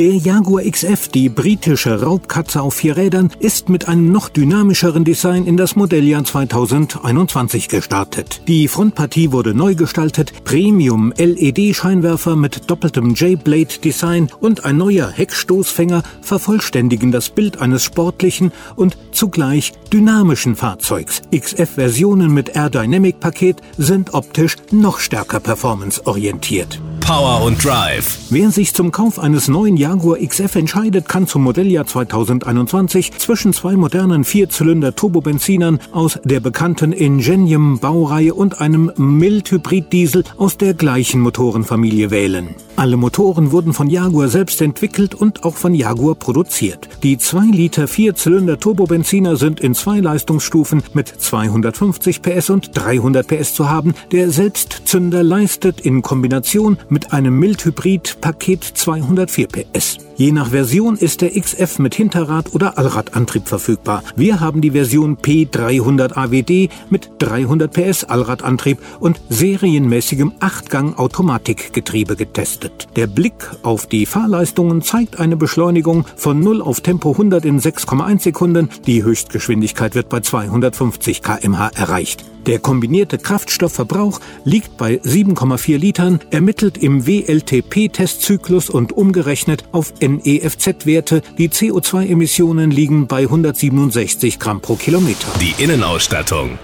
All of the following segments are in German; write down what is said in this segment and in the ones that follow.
Der Jaguar XF, die britische Raubkatze auf vier Rädern, ist mit einem noch dynamischeren Design in das Modelljahr 2021 gestartet. Die Frontpartie wurde neu gestaltet, Premium-LED-Scheinwerfer mit doppeltem J-Blade-Design und ein neuer Heckstoßfänger vervollständigen das Bild eines sportlichen und zugleich dynamischen Fahrzeugs. XF-Versionen mit Air-Dynamic-Paket sind optisch noch stärker performanceorientiert. Power und Drive. Wer sich zum Kauf eines neuen Jaguar XF entscheidet, kann zum Modelljahr 2021 zwischen zwei modernen Vierzylinder-Turbobenzinern aus der bekannten Ingenium-Baureihe und einem Mild-Hybrid-Diesel aus der gleichen Motorenfamilie wählen. Alle Motoren wurden von Jaguar selbst entwickelt und auch von Jaguar produziert. Die 2 Liter Vierzylinder Turbobenziner sind in zwei Leistungsstufen mit 250 PS und 300 PS zu haben. Der Selbstzünder leistet in Kombination mit einem Mildhybrid-Paket 204 PS. Je nach Version ist der XF mit Hinterrad- oder Allradantrieb verfügbar. Wir haben die Version P300 AWD mit 300 PS Allradantrieb und serienmäßigem 8-Gang-Automatikgetriebe getestet. Der Blick auf die Fahrleistungen zeigt eine Beschleunigung von 0 auf Tempo 100 in 6,1 Sekunden. Die Höchstgeschwindigkeit wird bei 250 kmh erreicht. Der kombinierte Kraftstoffverbrauch liegt bei 7,4 Litern, ermittelt im WLTP-Testzyklus und umgerechnet auf NEFZ-Werte. Die CO2-Emissionen liegen bei 167 Gramm pro Kilometer. Die Innenausstattung.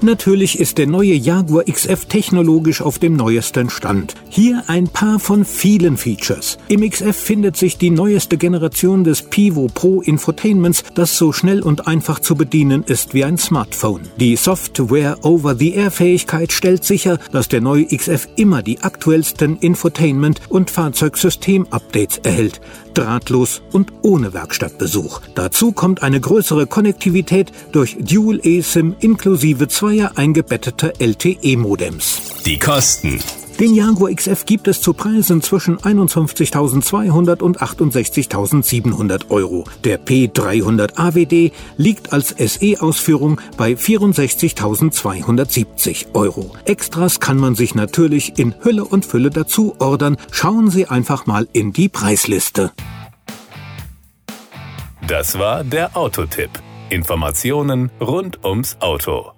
Natürlich ist der neue Jaguar XF technologisch auf dem neuesten Stand. Hier ein paar von vielen Features. Im XF findet sich die neueste Generation des Pivo Pro Infotainments, das so schnell und einfach zu bedienen ist wie ein Smartphone. Die Software Over-the-Air-Fähigkeit stellt sicher, dass der neue XF immer die aktuellsten Infotainment- und Fahrzeugsystem-Updates erhält, drahtlos und ohne Werkstattbesuch. Dazu kommt eine größere Konnektivität durch Dual eSIM inklusive zweier eingebetteter LTE-Modems. Die Kosten. Den Jaguar XF gibt es zu Preisen zwischen 51.200 und 68.700 Euro. Der P300 AWD liegt als SE-Ausführung bei 64.270 Euro. Extras kann man sich natürlich in Hülle und Fülle dazu ordern. Schauen Sie einfach mal in die Preisliste. Das war der Autotipp. Informationen rund ums Auto.